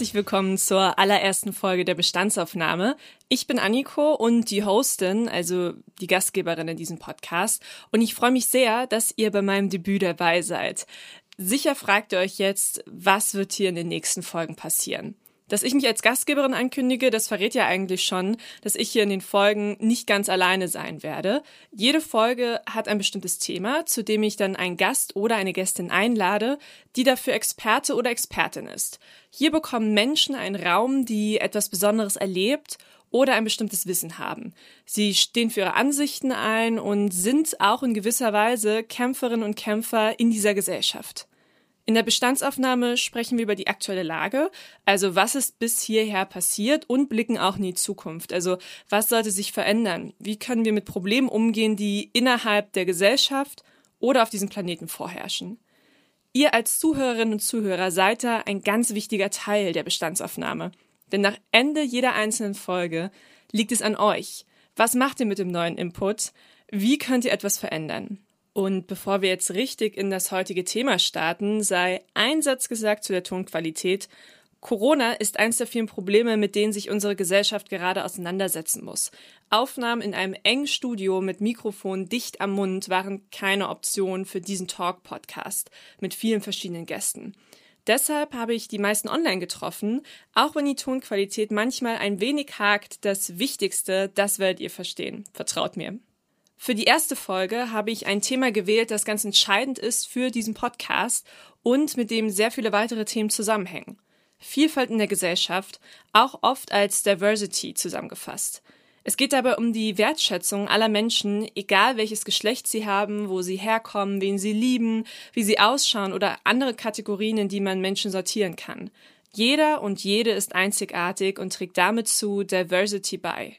Herzlich willkommen zur allerersten Folge der Bestandsaufnahme. Ich bin Anniko und die Hostin, also die Gastgeberin in diesem Podcast. Und ich freue mich sehr, dass ihr bei meinem Debüt dabei seid. Sicher fragt ihr euch jetzt, was wird hier in den nächsten Folgen passieren? Dass ich mich als Gastgeberin ankündige, das verrät ja eigentlich schon, dass ich hier in den Folgen nicht ganz alleine sein werde. Jede Folge hat ein bestimmtes Thema, zu dem ich dann einen Gast oder eine Gästin einlade, die dafür Experte oder Expertin ist. Hier bekommen Menschen einen Raum, die etwas Besonderes erlebt oder ein bestimmtes Wissen haben. Sie stehen für ihre Ansichten ein und sind auch in gewisser Weise Kämpferinnen und Kämpfer in dieser Gesellschaft. In der Bestandsaufnahme sprechen wir über die aktuelle Lage, also was ist bis hierher passiert und blicken auch in die Zukunft. Also was sollte sich verändern? Wie können wir mit Problemen umgehen, die innerhalb der Gesellschaft oder auf diesem Planeten vorherrschen? Ihr als Zuhörerinnen und Zuhörer seid da ein ganz wichtiger Teil der Bestandsaufnahme. Denn nach Ende jeder einzelnen Folge liegt es an euch. Was macht ihr mit dem neuen Input? Wie könnt ihr etwas verändern? Und bevor wir jetzt richtig in das heutige Thema starten, sei ein Satz gesagt zu der Tonqualität. Corona ist eines der vielen Probleme, mit denen sich unsere Gesellschaft gerade auseinandersetzen muss. Aufnahmen in einem engen Studio mit Mikrofon dicht am Mund waren keine Option für diesen Talk-Podcast mit vielen verschiedenen Gästen. Deshalb habe ich die meisten online getroffen, auch wenn die Tonqualität manchmal ein wenig hakt. Das Wichtigste, das werdet ihr verstehen. Vertraut mir. Für die erste Folge habe ich ein Thema gewählt, das ganz entscheidend ist für diesen Podcast und mit dem sehr viele weitere Themen zusammenhängen. Vielfalt in der Gesellschaft, auch oft als Diversity zusammengefasst. Es geht dabei um die Wertschätzung aller Menschen, egal welches Geschlecht sie haben, wo sie herkommen, wen sie lieben, wie sie ausschauen oder andere Kategorien, in die man Menschen sortieren kann. Jeder und jede ist einzigartig und trägt damit zu Diversity bei.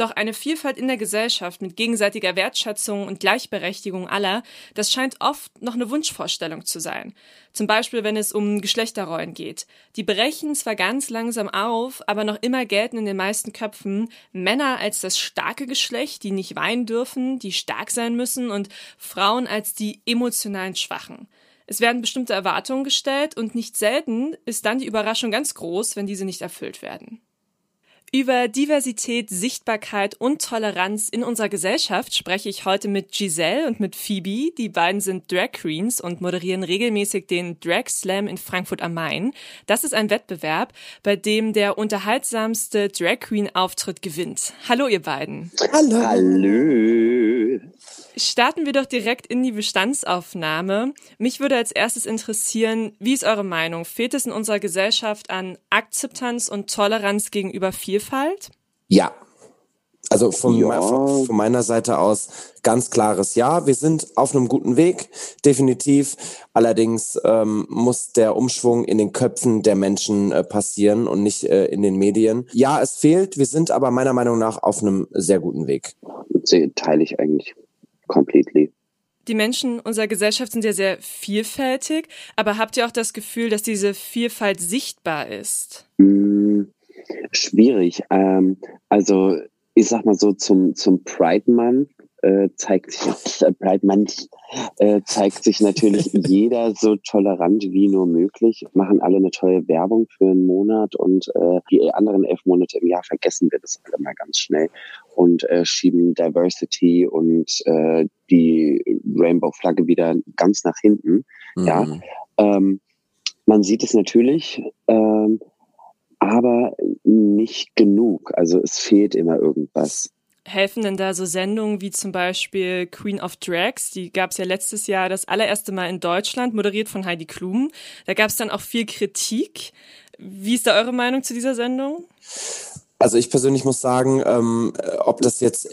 Doch eine Vielfalt in der Gesellschaft mit gegenseitiger Wertschätzung und Gleichberechtigung aller, das scheint oft noch eine Wunschvorstellung zu sein. Zum Beispiel, wenn es um Geschlechterrollen geht. Die brechen zwar ganz langsam auf, aber noch immer gelten in den meisten Köpfen Männer als das starke Geschlecht, die nicht weinen dürfen, die stark sein müssen und Frauen als die emotionalen Schwachen. Es werden bestimmte Erwartungen gestellt und nicht selten ist dann die Überraschung ganz groß, wenn diese nicht erfüllt werden. Über Diversität, Sichtbarkeit und Toleranz in unserer Gesellschaft spreche ich heute mit Giselle und mit Phoebe. Die beiden sind Drag Queens und moderieren regelmäßig den Drag Slam in Frankfurt am Main. Das ist ein Wettbewerb, bei dem der unterhaltsamste Drag Queen Auftritt gewinnt. Hallo ihr beiden. Hallo. Hallo. Starten wir doch direkt in die Bestandsaufnahme. Mich würde als erstes interessieren, wie ist eure Meinung? Fehlt es in unserer Gesellschaft an Akzeptanz und Toleranz gegenüber Vielfalt? Ja. Also von, ja. von, von, meiner Seite aus ganz klares Ja. Wir sind auf einem guten Weg, definitiv. Allerdings ähm, muss der Umschwung in den Köpfen der Menschen äh, passieren und nicht äh, in den Medien. Ja, es fehlt. Wir sind aber meiner Meinung nach auf einem sehr guten Weg. Das teile ich eigentlich completely. Die Menschen unserer Gesellschaft sind ja sehr vielfältig, aber habt ihr auch das Gefühl, dass diese Vielfalt sichtbar ist? Mm, schwierig. Ähm, also ich sag mal so zum, zum Pride Month äh, zeigt sich, äh, Pride Month äh, zeigt sich natürlich jeder so tolerant wie nur möglich, machen alle eine tolle Werbung für einen Monat und äh, die anderen elf Monate im Jahr vergessen wir das alle mal ganz schnell und äh, schieben Diversity und äh, die Rainbow-Flagge wieder ganz nach hinten. Mhm. Ja, ähm, man sieht es natürlich, ähm, aber nicht genug. Also es fehlt immer irgendwas helfen denn da so Sendungen wie zum Beispiel Queen of Drags? Die gab es ja letztes Jahr das allererste Mal in Deutschland, moderiert von Heidi Klum. Da gab es dann auch viel Kritik. Wie ist da eure Meinung zu dieser Sendung? Also ich persönlich muss sagen, ähm, ob das jetzt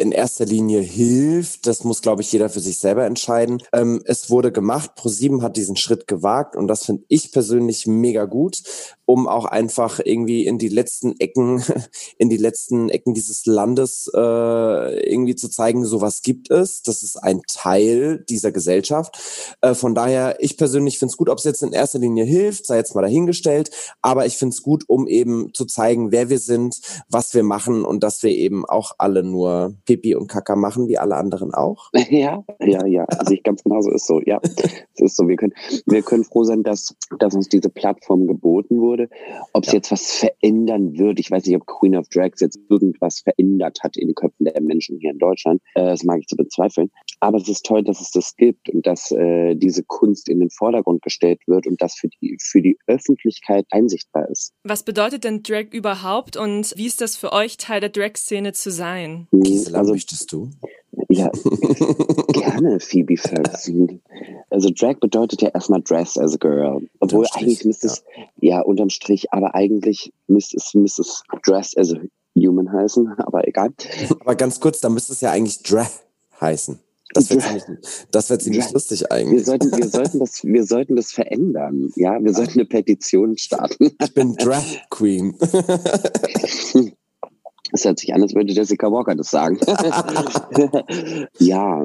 in erster Linie hilft, das muss, glaube ich, jeder für sich selber entscheiden. Ähm, es wurde gemacht, ProSieben hat diesen Schritt gewagt und das finde ich persönlich mega gut, um auch einfach irgendwie in die letzten Ecken, in die letzten Ecken dieses Landes äh, irgendwie zu zeigen, sowas gibt es. Das ist ein Teil dieser Gesellschaft. Äh, von daher, ich persönlich finde es gut, ob es jetzt in erster Linie hilft, sei jetzt mal dahingestellt, aber ich finde es gut, um eben zu zeigen, wer wir sind, was wir machen und dass wir eben auch alle nur Pipi und Kaka machen, wie alle anderen auch. Ja, ja, ja, sehe ich ganz genauso, ist so, ja, es ist so, wir können, wir können froh sein, dass, dass uns diese Plattform geboten wurde. Ob es ja. jetzt was verändern wird, ich weiß nicht, ob Queen of Drags jetzt irgendwas verändert hat in den Köpfen der Menschen hier in Deutschland, äh, das mag ich zu bezweifeln, aber es ist toll, dass es das gibt und dass äh, diese Kunst in den Vordergrund gestellt wird und das für die, für die Öffentlichkeit einsichtbar ist. Was bedeutet denn Drag überhaupt und und wie ist das für euch, Teil der Drag-Szene zu sein? Gisela, also, möchtest du? Ja, gerne, Phoebe Ferguson. Also Drag bedeutet ja erstmal Dress as a Girl. Obwohl eigentlich müsste es, ja. ja, unterm Strich, aber eigentlich müsste es, müsste es Dress as a Human heißen, aber egal. Aber ganz kurz, da müsste es ja eigentlich Drag heißen. Das wäre ziemlich, das wär ziemlich lustig eigentlich. Wir sollten, wir, sollten das, wir sollten das verändern. Ja, wir sollten eine Petition starten. Ich bin Drag Queen. Es hört sich an, als würde Jessica Walker das sagen. ja.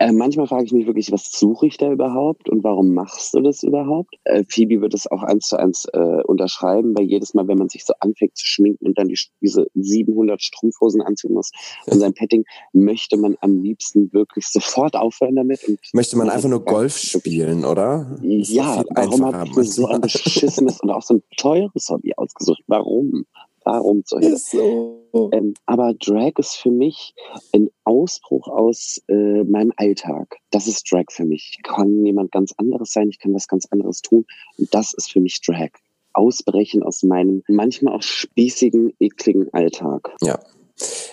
Äh, manchmal frage ich mich wirklich, was suche ich da überhaupt und warum machst du das überhaupt? Äh, Phoebe wird es auch eins zu eins äh, unterschreiben, weil jedes Mal, wenn man sich so anfängt zu schminken und dann die, diese 700 Strumpfhosen anziehen muss und sein Petting, möchte man am liebsten wirklich sofort aufhören damit. Und möchte man einfach nur Golf spielen, oder? Ja, warum habe ich mir so ein beschissenes und auch so ein teures Hobby ausgesucht? Warum? Warum zur Hölle? So. Ähm, aber Drag ist für mich ein Ausbruch aus äh, meinem Alltag. Das ist Drag für mich. Ich kann jemand ganz anderes sein, ich kann was ganz anderes tun. Und das ist für mich Drag. Ausbrechen aus meinem manchmal auch spießigen, ekligen Alltag. Ja.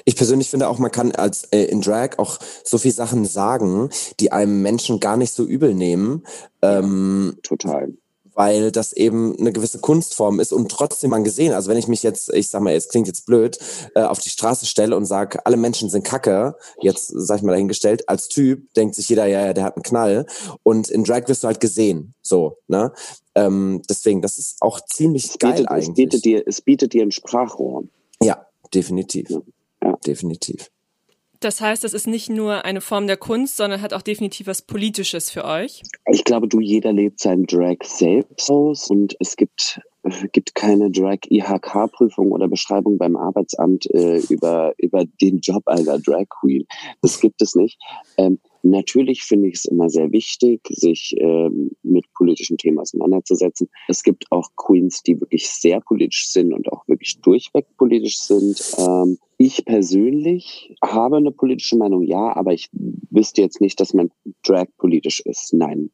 Ich persönlich finde auch, man kann als äh, in Drag auch so viel Sachen sagen, die einem Menschen gar nicht so übel nehmen. Ähm, Total weil das eben eine gewisse Kunstform ist und trotzdem man gesehen. Also wenn ich mich jetzt, ich sag mal, es klingt jetzt blöd, äh, auf die Straße stelle und sage, alle Menschen sind Kacke, jetzt sag ich mal dahingestellt, als Typ denkt sich jeder, ja, ja, der hat einen Knall. Und in Drag wirst du halt gesehen. So, ne? Ähm, deswegen, das ist auch ziemlich es geil eigentlich. Es bietet dir, es bietet dir ein Sprachrohr. Ja, definitiv. Ja. Definitiv. Das heißt, das ist nicht nur eine Form der Kunst, sondern hat auch definitiv was Politisches für euch. Ich glaube, du, jeder lebt seinen Drag selbst aus und es gibt gibt keine Drag IHK Prüfung oder Beschreibung beim Arbeitsamt äh, über über den Job einer Drag Queen. Das gibt es nicht. Ähm, Natürlich finde ich es immer sehr wichtig, sich ähm, mit politischen Themen auseinanderzusetzen. Es gibt auch Queens, die wirklich sehr politisch sind und auch wirklich durchweg politisch sind. Ähm, ich persönlich habe eine politische Meinung, ja, aber ich wüsste jetzt nicht, dass mein Drag politisch ist. Nein,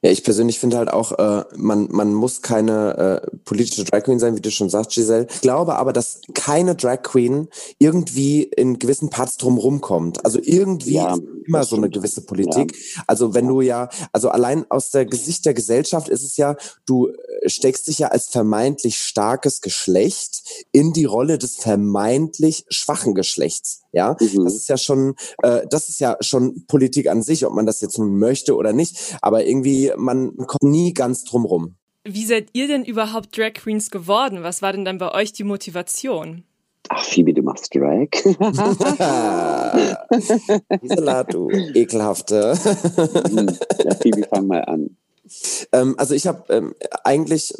ja, ich persönlich finde halt auch, äh, man, man muss keine äh, politische Drag Queen sein, wie du schon sagst, Giselle. Ich glaube aber, dass keine Drag Queen irgendwie in gewissen Parts drumherum kommt. Also irgendwie ja, immer so eine gewisse Politik. Ja. Also wenn du ja, also allein aus der Gesicht der Gesellschaft ist es ja, du äh, steckst dich ja als vermeintlich starkes Geschlecht in die Rolle des vermeintlich schwachen Geschlechts. Ja, mhm. das ist ja schon, äh, das ist ja schon Politik an sich, ob man das jetzt nun möchte oder nicht. Aber irgendwie, man kommt nie ganz drum rum. Wie seid ihr denn überhaupt Drag Queens geworden? Was war denn dann bei euch die Motivation? Ach, Phoebe, du machst Drag. Gisela, du ekelhafte. ja, Phoebe, fang mal an. Ähm, also ich habe ähm, eigentlich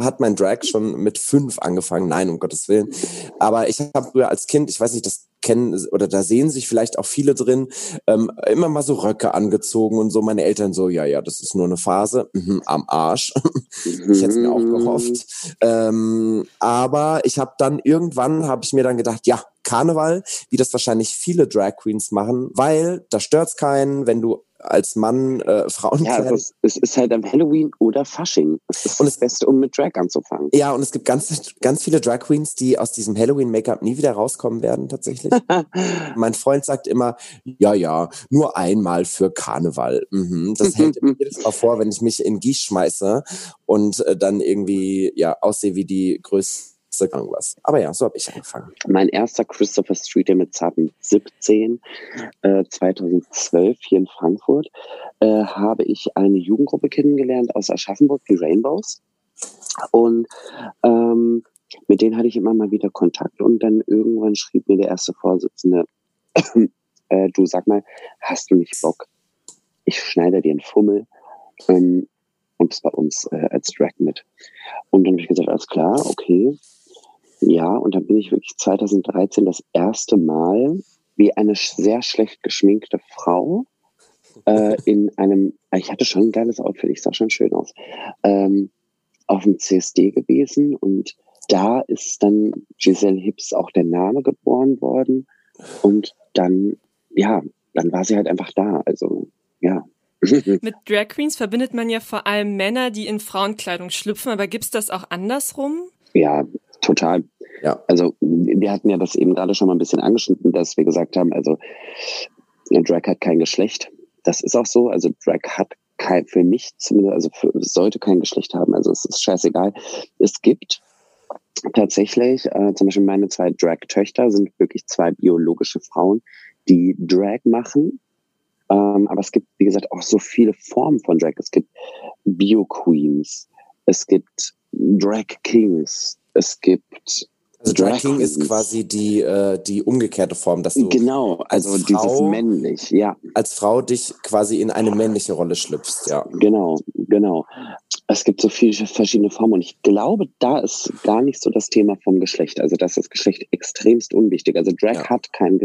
hat mein Drag schon mit fünf angefangen. Nein, um Gottes Willen. Aber ich habe früher als Kind, ich weiß nicht, das kennen oder da sehen sich vielleicht auch viele drin, ähm, immer mal so Röcke angezogen und so. Meine Eltern so, ja, ja, das ist nur eine Phase, mhm, am Arsch. ich hätte es mir auch gehofft. Ähm, aber ich habe dann irgendwann, habe ich mir dann gedacht, ja, Karneval, wie das wahrscheinlich viele Drag Queens machen, weil da stört's keinen, wenn du als Mann äh, Frauen Ja, es, es ist halt am Halloween oder Fasching. Das ist und das Beste, um mit Drag anzufangen. Ja, und es gibt ganz, ganz viele Drag Queens, die aus diesem Halloween-Make-up nie wieder rauskommen werden, tatsächlich. mein Freund sagt immer, ja, ja, nur einmal für Karneval. Mhm. Das hält mir jedes Mal vor, wenn ich mich in Gieß schmeiße und äh, dann irgendwie ja aussehe wie die größte Lipstick, irgendwas. Aber ja, so habe ich angefangen. Mein erster Christopher Street Day mit zarten 17, äh, 2012 hier in Frankfurt, äh, habe ich eine Jugendgruppe kennengelernt aus Aschaffenburg, die Rainbows. Und ähm, mit denen hatte ich immer mal wieder Kontakt und dann irgendwann schrieb mir der erste Vorsitzende, äh, du sag mal, hast du nicht Bock? Ich schneide dir einen Fummel ähm, und es bei uns äh, als Drag mit. Und dann habe ich gesagt, alles klar, okay. Ja, und dann bin ich wirklich 2013 das erste Mal wie eine sehr schlecht geschminkte Frau äh, in einem, ich hatte schon ein geiles Outfit, ich sah schon schön aus, ähm, auf dem CSD gewesen und da ist dann Giselle Hibbs auch der Name geboren worden und dann, ja, dann war sie halt einfach da. Also, ja. Mit Drag Queens verbindet man ja vor allem Männer, die in Frauenkleidung schlüpfen, aber gibt's das auch andersrum? Ja, total. Ja. Also wir hatten ja das eben gerade schon mal ein bisschen angeschnitten, dass wir gesagt haben, also Drag hat kein Geschlecht. Das ist auch so. Also Drag hat kein, für mich zumindest, also für, sollte kein Geschlecht haben. Also es ist scheißegal. Es gibt tatsächlich, äh, zum Beispiel meine zwei Drag-Töchter sind wirklich zwei biologische Frauen, die Drag machen. Ähm, aber es gibt, wie gesagt, auch so viele Formen von Drag. Es gibt Bio-Queens, es gibt Drag Kings, es gibt also Drag King ist quasi die, äh, die umgekehrte Form, dass du genau, also Frau, dieses männlich, ja. Als Frau dich quasi in eine männliche Rolle schlüpfst, ja. Genau, genau. Es gibt so viele verschiedene Formen und ich glaube, da ist gar nicht so das Thema vom Geschlecht. Also das ist das Geschlecht extremst unwichtig. Also Drag ja. hat kein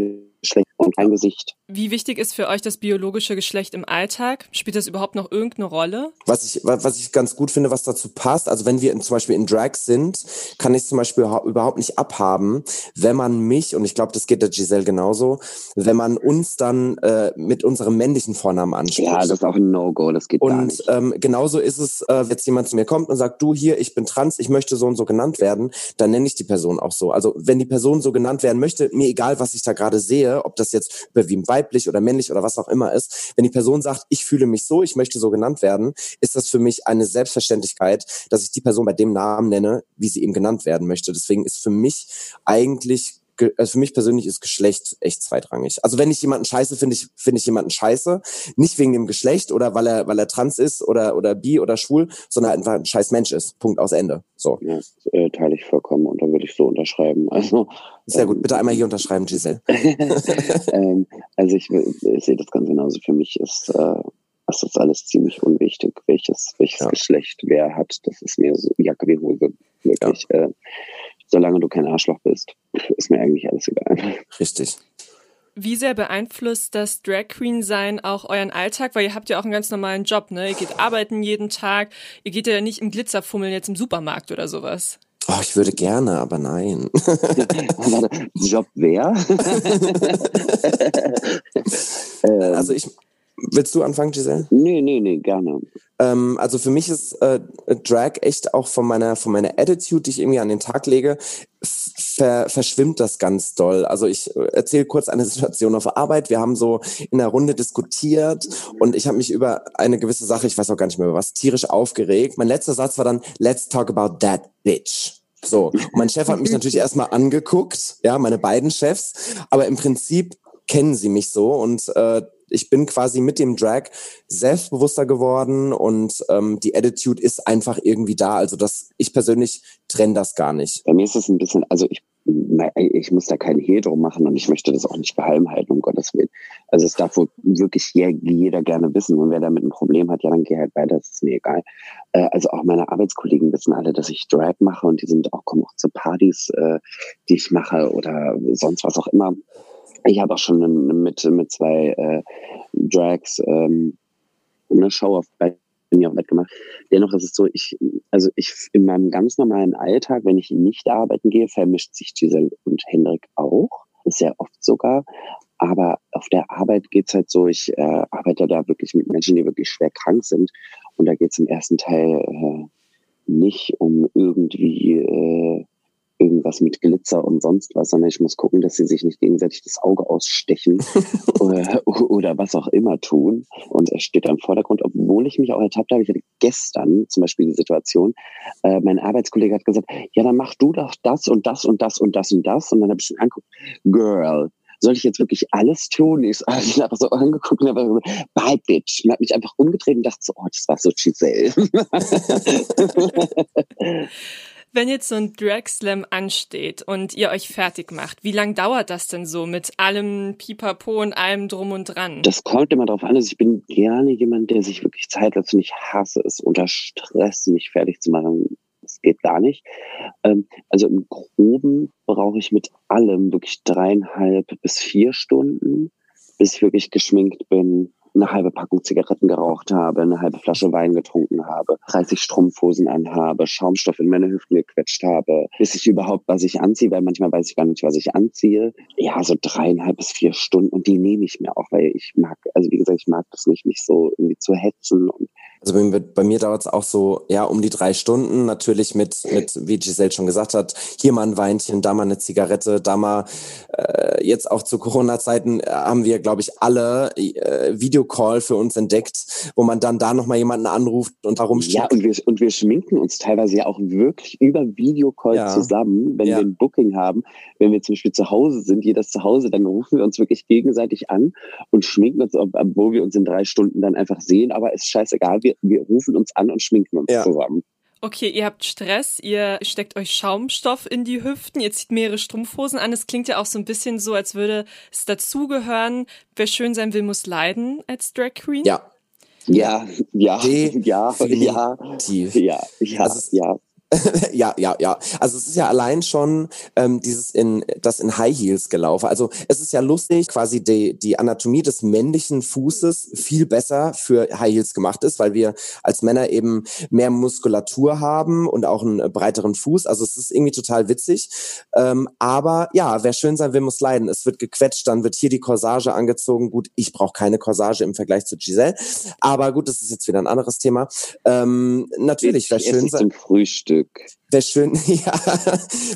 Geschlecht und kein Gesicht. Wie wichtig ist für euch das biologische Geschlecht im Alltag? Spielt das überhaupt noch irgendeine Rolle? Was ich, was ich ganz gut finde, was dazu passt, also wenn wir in, zum Beispiel in Drag sind, kann ich zum Beispiel überhaupt nicht abhaben, wenn man mich, und ich glaube, das geht der Giselle genauso, wenn man uns dann äh, mit unserem männlichen Vornamen anspricht. Ja, das ist auch ein No-Go, das geht und, gar nicht. Und ähm, genauso ist es, äh, jetzt jemand zu mir kommt und sagt, du hier, ich bin trans, ich möchte so und so genannt werden, dann nenne ich die Person auch so. Also wenn die Person so genannt werden möchte, mir egal, was ich da gerade sehe, ob das jetzt überwiegend weiblich oder männlich oder was auch immer ist, wenn die Person sagt, ich fühle mich so, ich möchte so genannt werden, ist das für mich eine Selbstverständlichkeit, dass ich die Person bei dem Namen nenne, wie sie eben genannt werden möchte. Deswegen ist für mich eigentlich also für mich persönlich ist Geschlecht echt zweitrangig. Also wenn ich jemanden scheiße, finde ich, finde ich jemanden scheiße. Nicht wegen dem Geschlecht oder weil er, weil er trans ist oder, oder bi oder schwul, sondern einfach ein scheiß Mensch ist. Punkt aus Ende. So. Ja, äh, teile ich vollkommen und da würde ich so unterschreiben. Also. Sehr ähm, gut. Bitte einmal hier unterschreiben, Giselle. ähm, also ich, ich sehe das ganz genauso. Für mich ist, äh, das ist alles ziemlich unwichtig, welches, welches ja. Geschlecht wer hat. Das ist mir so Jacke wie Hose. Wirklich. Ja. Äh, solange du kein Arschloch bist, ist mir eigentlich alles egal. Richtig. Wie sehr beeinflusst das Drag Queen sein auch euren Alltag? Weil ihr habt ja auch einen ganz normalen Job, ne? Ihr geht arbeiten jeden Tag. Ihr geht ja nicht im Glitzerfummeln jetzt im Supermarkt oder sowas. Oh, ich würde gerne, aber nein. Job wer? also ich, Willst du anfangen, Giselle? Nee, nee, nee, gerne. Ähm, also für mich ist äh, Drag echt auch von meiner, von meiner Attitude, die ich irgendwie an den Tag lege, ver, verschwimmt das ganz doll. Also ich äh, erzähle kurz eine Situation auf Arbeit. Wir haben so in der Runde diskutiert und ich habe mich über eine gewisse Sache, ich weiß auch gar nicht mehr über was, tierisch aufgeregt. Mein letzter Satz war dann, let's talk about that bitch. So, und mein Chef hat mich natürlich erstmal angeguckt, ja, meine beiden Chefs, aber im Prinzip kennen sie mich so und äh, ich bin quasi mit dem Drag selbstbewusster geworden und ähm, die Attitude ist einfach irgendwie da. Also das, ich persönlich trenne das gar nicht. Bei mir ist es ein bisschen, also ich ich muss da keinen Hehl drum machen und ich möchte das auch nicht geheim halten, um Gottes Willen. Also es darf wohl wirklich jeder gerne wissen und wer damit ein Problem hat, ja, dann geh halt weiter, das ist mir egal. Äh, also auch meine Arbeitskollegen wissen alle, dass ich Drag mache und die sind auch, kommen auch zu Partys, äh, die ich mache oder sonst was auch immer. Ich habe auch schon mit, mit zwei äh, Drags ähm, eine Show auf bei mir auf Bett gemacht. Dennoch ist es so, ich, also ich in meinem ganz normalen Alltag, wenn ich nicht arbeiten gehe, vermischt sich Giselle und Hendrik auch. Sehr oft sogar. Aber auf der Arbeit geht's halt so, ich äh, arbeite da wirklich mit Menschen, die wirklich schwer krank sind. Und da geht's im ersten Teil äh, nicht um irgendwie äh, irgendwas mit Glitzer und sonst was, sondern ich muss gucken, dass sie sich nicht gegenseitig das Auge ausstechen oder, oder was auch immer tun. Und es steht im Vordergrund, obwohl ich mich auch ertappt habe, ich hatte gestern zum Beispiel die Situation, äh, mein Arbeitskollege hat gesagt, ja, dann mach du doch das und das und das und das und das. Und dann habe ich schon angeguckt, Girl, soll ich jetzt wirklich alles tun? Ich, habe ihn einfach so angeguckt und habe gesagt, bye bitch. Und habe mich einfach umgedreht und dachte so, oh, das war so Giselle. Wenn jetzt so ein Drag Slam ansteht und ihr euch fertig macht, wie lang dauert das denn so mit allem Pipapo und allem drum und dran? Das kommt immer darauf an. Also ich bin gerne jemand, der sich wirklich Zeit und ich hasse es, unter Stress mich fertig zu machen. Das geht gar nicht. Ähm, also im Groben brauche ich mit allem wirklich dreieinhalb bis vier Stunden, bis ich wirklich geschminkt bin, eine halbe Packung Zigaretten geraucht habe, eine halbe Flasche Wein getrunken habe, 30 Strumpfhosen anhabe, Schaumstoff in meine Hüften gequetscht habe, bis ich überhaupt was ich anziehe, weil manchmal weiß ich gar nicht, was ich anziehe. Ja, so dreieinhalb bis vier Stunden und die nehme ich mir auch, weil ich mag, also wie gesagt, ich mag das nicht, mich so irgendwie zu hetzen und also bei, bei mir dauert es auch so, ja, um die drei Stunden. Natürlich mit, mit, wie Giselle schon gesagt hat, hier mal ein Weinchen, da mal eine Zigarette, da mal, äh, jetzt auch zu Corona-Zeiten äh, haben wir, glaube ich, alle äh, Videocall für uns entdeckt, wo man dann da nochmal jemanden anruft und darum Ja, und wir, und wir schminken uns teilweise ja auch wirklich über Videocall ja. zusammen, wenn ja. wir ein Booking haben. Wenn wir zum Beispiel zu Hause sind, jeder zu Hause, dann rufen wir uns wirklich gegenseitig an und schminken uns, obwohl wir uns in drei Stunden dann einfach sehen. Aber ist scheißegal, wir wir, rufen uns an und schminken uns ja. zusammen. Okay, ihr habt Stress, ihr steckt euch Schaumstoff in die Hüften, ihr zieht mehrere Strumpfhosen an. Es klingt ja auch so ein bisschen so, als würde es dazugehören, wer schön sein will, muss leiden als Drag Queen. Ja. Ja, ja, ja, ja, ja, ja, ja, also ja. ja, ja, ja. Also es ist ja allein schon ähm, dieses in das in High Heels gelaufen. Also es ist ja lustig, quasi die, die Anatomie des männlichen Fußes viel besser für High Heels gemacht ist, weil wir als Männer eben mehr Muskulatur haben und auch einen breiteren Fuß. Also es ist irgendwie total witzig. Ähm, aber ja, wer schön sein will, muss leiden. Es wird gequetscht, dann wird hier die Corsage angezogen. Gut, ich brauche keine Corsage im Vergleich zu Giselle. Aber gut, das ist jetzt wieder ein anderes Thema. Ähm, natürlich, wer schön sein. Frühstück. Glück. Wer schön, ja,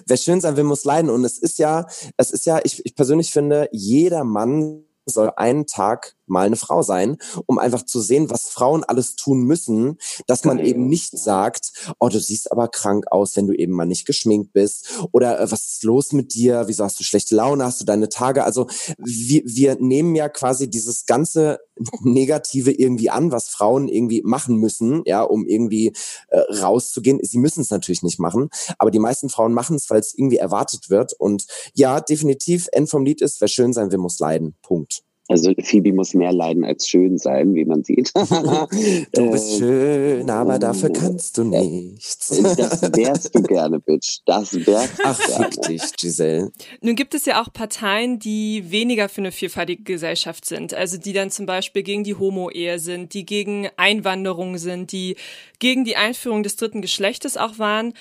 wer schön sein will, muss leiden. Und es ist ja, es ist ja, ich, ich persönlich finde, jeder Mann soll einen Tag mal eine Frau sein, um einfach zu sehen, was Frauen alles tun müssen, dass man eben nicht sagt, oh, du siehst aber krank aus, wenn du eben mal nicht geschminkt bist. Oder äh, was ist los mit dir, wieso hast du schlechte Laune, hast du deine Tage, also wir, wir nehmen ja quasi dieses ganze Negative irgendwie an, was Frauen irgendwie machen müssen, ja, um irgendwie äh, rauszugehen. Sie müssen es natürlich nicht machen, aber die meisten Frauen machen es, weil es irgendwie erwartet wird. Und ja, definitiv, End vom Lied ist, wer schön sein will, muss leiden. Punkt. Also Phoebe muss mehr leiden als schön sein, wie man sieht. du bist äh, schön, aber dafür kannst du nichts. das wärst du gerne, Bitch. Das wärst du Ach, fick dich, Giselle. Nun gibt es ja auch Parteien, die weniger für eine vielfältige Gesellschaft sind. Also die dann zum Beispiel gegen die Homo-Ehe sind, die gegen Einwanderung sind, die gegen die Einführung des dritten Geschlechtes auch waren.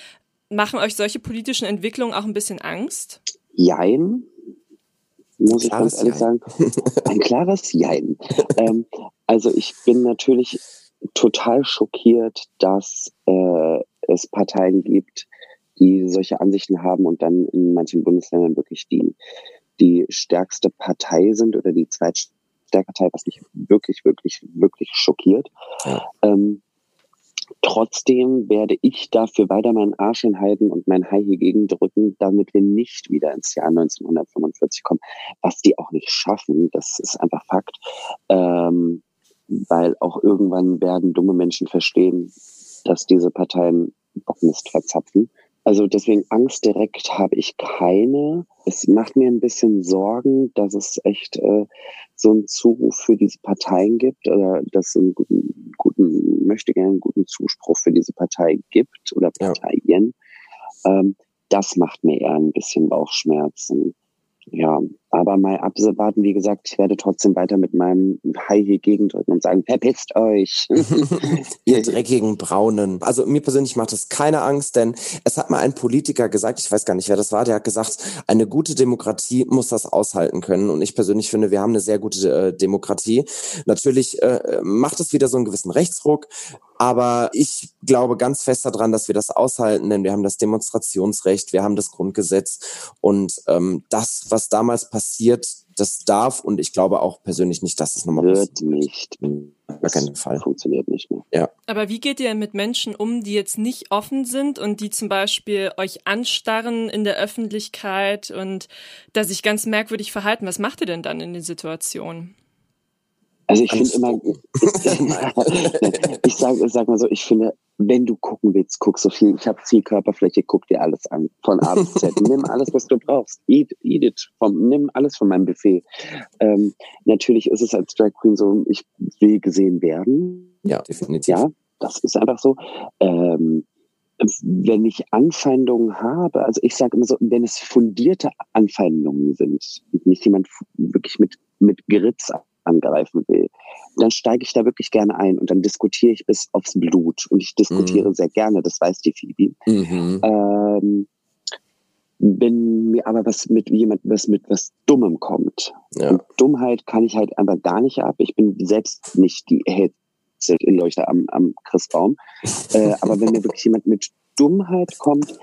Machen euch solche politischen Entwicklungen auch ein bisschen Angst? Jein muss ich ganz ehrlich Jein. sagen. Ein klares Jein. ähm, also ich bin natürlich total schockiert, dass äh, es Parteien gibt, die solche Ansichten haben und dann in manchen Bundesländern wirklich die, die stärkste Partei sind oder die zweitstärkste Partei, was mich wirklich, wirklich, wirklich schockiert. Ja. Ähm, Trotzdem werde ich dafür weiter meinen Arsch hinhalten und mein Hai hier gegendrücken, damit wir nicht wieder ins Jahr 1945 kommen, was die auch nicht schaffen. Das ist einfach Fakt. Ähm, weil auch irgendwann werden dumme Menschen verstehen, dass diese Parteien Bockmist verzapfen also deswegen Angst direkt habe ich keine. Es macht mir ein bisschen Sorgen, dass es echt äh, so einen Zuruf für diese Parteien gibt oder dass es einen guten, guten möchte gerne einen guten Zuspruch für diese Partei gibt oder Parteien. Ja. Ähm, das macht mir eher ein bisschen Bauchschmerzen. Ja, aber mal abwarten, wie gesagt, ich werde trotzdem weiter mit meinem Hai hier gegendrücken und sagen, verpisst euch. Ihr dreckigen Braunen. Also mir persönlich macht das keine Angst, denn es hat mal ein Politiker gesagt, ich weiß gar nicht, wer das war, der hat gesagt, eine gute Demokratie muss das aushalten können. Und ich persönlich finde, wir haben eine sehr gute äh, Demokratie. Natürlich äh, macht es wieder so einen gewissen Rechtsruck Aber ich glaube ganz fest daran, dass wir das aushalten, denn wir haben das Demonstrationsrecht, wir haben das Grundgesetz und ähm, das, was damals passiert, das darf und ich glaube auch persönlich nicht, dass es nochmal wird passiert. nicht. Auf keinen Fall. Funktioniert nicht mehr. Ja. Aber wie geht ihr mit Menschen um, die jetzt nicht offen sind und die zum Beispiel euch anstarren in der Öffentlichkeit und da sich ganz merkwürdig verhalten? Was macht ihr denn dann in den Situationen? Also ich finde immer, ich sage sag mal so, ich finde, wenn du gucken willst, guck so viel. Ich habe viel Körperfläche, guck dir alles an. Von A bis Z. nimm alles, was du brauchst. Eat, eat it. Vom, nimm alles von meinem Buffet. Ähm, natürlich ist es als Drag Queen so, ich will gesehen werden. Ja, definitiv. Ja, das ist einfach so. Ähm, wenn ich Anfeindungen habe, also ich sage immer so, wenn es fundierte Anfeindungen sind, nicht jemand wirklich mit, mit Grips angreifen will, dann steige ich da wirklich gerne ein und dann diskutiere ich bis aufs Blut. Und ich diskutiere mhm. sehr gerne, das weiß die Phoebe. Mhm. Ähm, wenn mir aber was mit jemand was mit was Dummem kommt. Ja. Und Dummheit kann ich halt einfach gar nicht ab. Ich bin selbst nicht die Leuchte am, am Christbaum. äh, aber wenn mir wirklich jemand mit Dummheit kommt,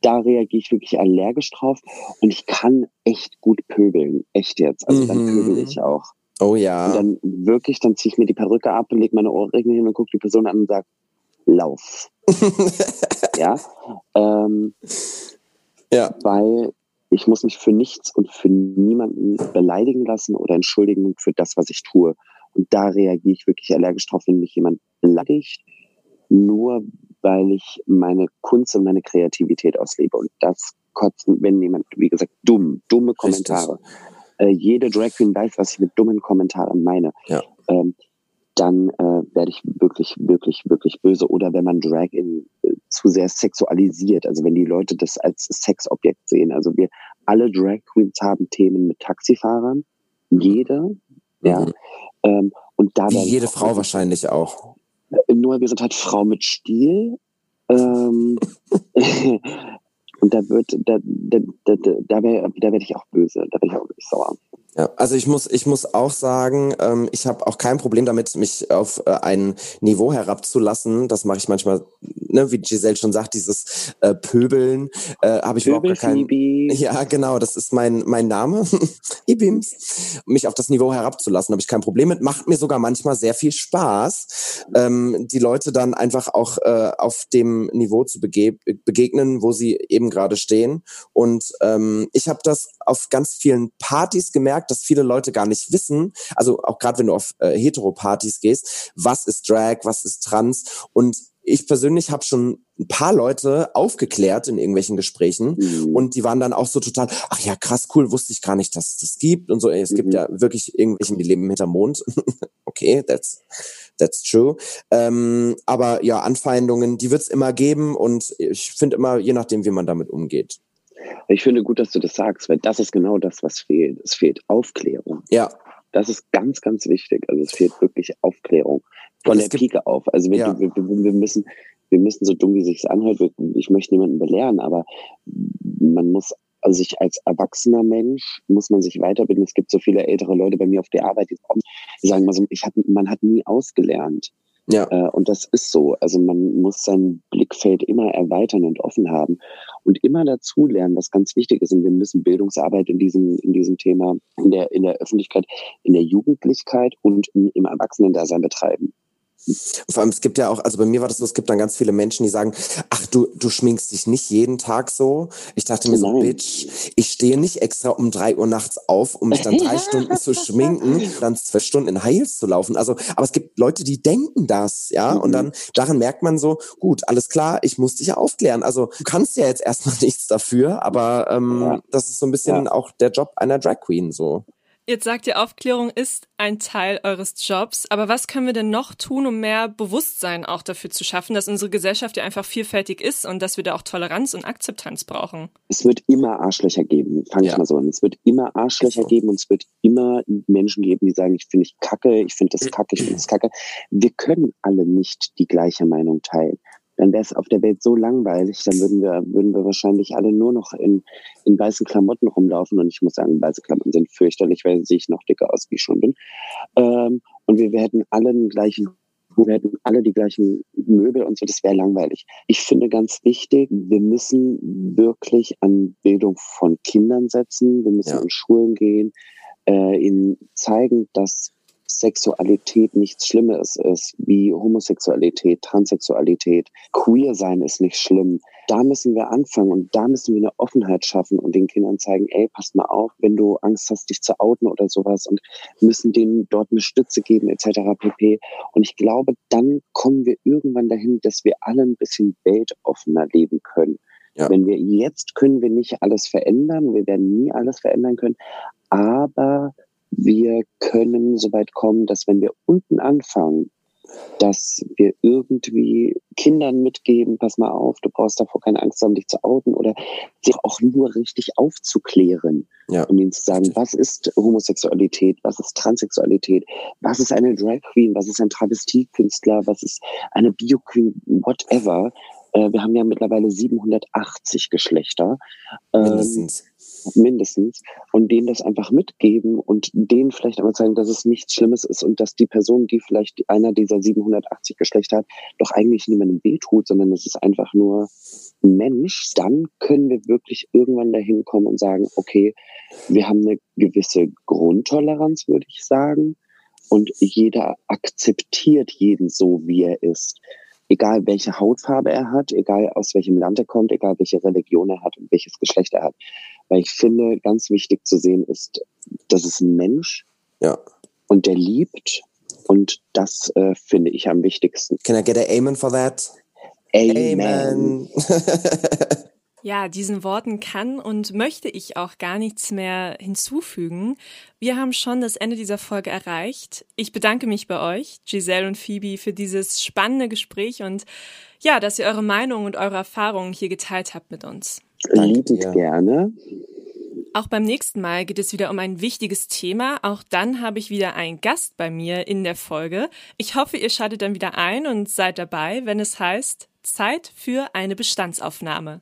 da reagiere ich wirklich allergisch drauf und ich kann echt gut pöbeln. Echt jetzt. Also mhm. dann pöbel ich auch. Oh ja. Und dann wirklich, dann ziehe ich mir die Perücke ab und lege meine Ohrringe hin und gucke die Person an und sage, lauf. ja. Ähm, ja. Weil ich muss mich für nichts und für niemanden beleidigen lassen oder entschuldigen für das, was ich tue. Und da reagiere ich wirklich allergisch drauf, wenn mich jemand beleidigt, nur weil ich meine Kunst und meine Kreativität auslebe. Und das kotzen, wenn jemand, wie gesagt, dumm, dumme Kommentare. Richtig äh, jede Drag Queen weiß, was ich mit dummen Kommentaren meine, ja. ähm, dann äh, werde ich wirklich, wirklich, wirklich böse. Oder wenn man Drag in, äh, zu sehr sexualisiert, also wenn die Leute das als Sexobjekt sehen. Also wir alle Drag Queens haben Themen mit Taxifahrern, jede, mhm. ja. Ähm, und da Wie jede Frau wahrscheinlich auch. Äh, nur wir sind halt Frau mit Stil. Ähm, da wird, da, da, da, da, da werde ich auch böse, da werde ich auch wirklich sauer. Ja, also ich muss, ich muss auch sagen, ähm, ich habe auch kein Problem damit, mich auf äh, ein Niveau herabzulassen. Das mache ich manchmal, ne, wie Giselle schon sagt, dieses äh, Pöbeln äh, habe ich überhaupt gar keinen. Ja, genau, das ist mein mein Name, Ibims. Mich auf das Niveau herabzulassen, habe ich kein Problem mit. Macht mir sogar manchmal sehr viel Spaß, ähm, die Leute dann einfach auch äh, auf dem Niveau zu bege begegnen, wo sie eben gerade stehen. Und ähm, ich habe das auf ganz vielen Partys gemerkt gemerkt, dass viele Leute gar nicht wissen, also auch gerade wenn du auf äh, Heteropartys gehst, was ist Drag, was ist Trans und ich persönlich habe schon ein paar Leute aufgeklärt in irgendwelchen Gesprächen mhm. und die waren dann auch so total, ach ja, krass, cool, wusste ich gar nicht, dass es das gibt und so. Es mhm. gibt ja wirklich irgendwelche, die leben hinterm Mond. okay, that's that's true. Ähm, aber ja, Anfeindungen, die wird es immer geben und ich finde immer, je nachdem, wie man damit umgeht. Ich finde gut, dass du das sagst, weil das ist genau das, was fehlt. Es fehlt Aufklärung. Ja. Das ist ganz, ganz wichtig. Also es fehlt wirklich Aufklärung. Von der Pike auf. Also wir, ja. wir, wir, müssen, wir müssen so dumm, wie sich's anhört, ich möchte niemanden belehren, aber man muss also sich als erwachsener Mensch muss man sich weiterbilden. Es gibt so viele ältere Leute bei mir auf der Arbeit, die sagen mal so, ich hab, man hat nie ausgelernt. Ja. Äh, und das ist so. Also man muss sein Blickfeld immer erweitern und offen haben und immer dazu lernen, was ganz wichtig ist. Und wir müssen Bildungsarbeit in diesem, in diesem Thema, in der, in der Öffentlichkeit, in der Jugendlichkeit und im Erwachsenen-Dasein betreiben. Vor allem, es gibt ja auch, also bei mir war das so, es gibt dann ganz viele Menschen, die sagen, ach, du, du schminkst dich nicht jeden Tag so. Ich dachte mir so, Bitch, ich stehe nicht extra um drei Uhr nachts auf, um mich dann drei Stunden zu schminken, dann zwölf Stunden in Heils zu laufen. Also, aber es gibt Leute, die denken das, ja, mhm. und dann, daran merkt man so, gut, alles klar, ich muss dich ja aufklären. Also, du kannst ja jetzt erstmal nichts dafür, aber ähm, ja. das ist so ein bisschen ja. auch der Job einer Drag Queen, so. Jetzt sagt ihr, Aufklärung ist ein Teil eures Jobs, aber was können wir denn noch tun, um mehr Bewusstsein auch dafür zu schaffen, dass unsere Gesellschaft ja einfach vielfältig ist und dass wir da auch Toleranz und Akzeptanz brauchen? Es wird immer Arschlöcher geben, fange ja. ich mal so an. Es wird immer Arschlöcher so. geben und es wird immer Menschen geben, die sagen, ich finde ich kacke, ich finde das kacke, ich finde das kacke. Wir können alle nicht die gleiche Meinung teilen dann wäre es auf der Welt so langweilig, dann würden wir, würden wir wahrscheinlich alle nur noch in, in weißen Klamotten rumlaufen. Und ich muss sagen, weiße Klamotten sind fürchterlich, weil sehe ich noch dicker aus, wie ich schon bin. Ähm, und wir, wir hätten alle den gleichen, wir hätten alle die gleichen Möbel und so, das wäre langweilig. Ich finde ganz wichtig, wir müssen wirklich an Bildung von Kindern setzen. Wir müssen ja. in Schulen gehen, äh, ihnen zeigen, dass Sexualität nichts Schlimmes ist, wie Homosexualität, Transsexualität, Queer sein ist nicht schlimm. Da müssen wir anfangen und da müssen wir eine Offenheit schaffen und den Kindern zeigen, ey, passt mal auf, wenn du Angst hast, dich zu outen oder sowas und müssen denen dort eine Stütze geben etc. pp. Und ich glaube, dann kommen wir irgendwann dahin, dass wir alle ein bisschen weltoffener leben können. Ja. Wenn wir jetzt können wir nicht alles verändern, wir werden nie alles verändern können, aber wir können so weit kommen, dass wenn wir unten anfangen, dass wir irgendwie Kindern mitgeben, pass mal auf, du brauchst davor keine Angst haben, dich zu outen oder sich auch nur richtig aufzuklären ja. und ihnen zu sagen, was ist Homosexualität, was ist Transsexualität, was ist eine Drag Queen, was ist ein Travestiekünstler, was ist eine Bio Queen, whatever. Äh, wir haben ja mittlerweile 780 Geschlechter. Mindestens. Ähm, mindestens, und denen das einfach mitgeben und denen vielleicht einmal zeigen, dass es nichts Schlimmes ist und dass die Person, die vielleicht einer dieser 780 Geschlechter hat, doch eigentlich niemandem wehtut, sondern es ist einfach nur ein Mensch, dann können wir wirklich irgendwann dahin kommen und sagen, okay, wir haben eine gewisse Grundtoleranz, würde ich sagen, und jeder akzeptiert jeden so, wie er ist egal welche Hautfarbe er hat, egal aus welchem Land er kommt, egal welche Religion er hat und welches Geschlecht er hat. Weil ich finde, ganz wichtig zu sehen ist, das ist ein Mensch. Ja. Und der liebt. Und das äh, finde ich am wichtigsten. Can I get an amen for that? Amen. amen. Ja, diesen Worten kann und möchte ich auch gar nichts mehr hinzufügen. Wir haben schon das Ende dieser Folge erreicht. Ich bedanke mich bei euch, Giselle und Phoebe, für dieses spannende Gespräch und ja, dass ihr eure Meinung und eure Erfahrungen hier geteilt habt mit uns. Liebend gerne. Auch beim nächsten Mal geht es wieder um ein wichtiges Thema. Auch dann habe ich wieder einen Gast bei mir in der Folge. Ich hoffe, ihr schaltet dann wieder ein und seid dabei, wenn es heißt Zeit für eine Bestandsaufnahme.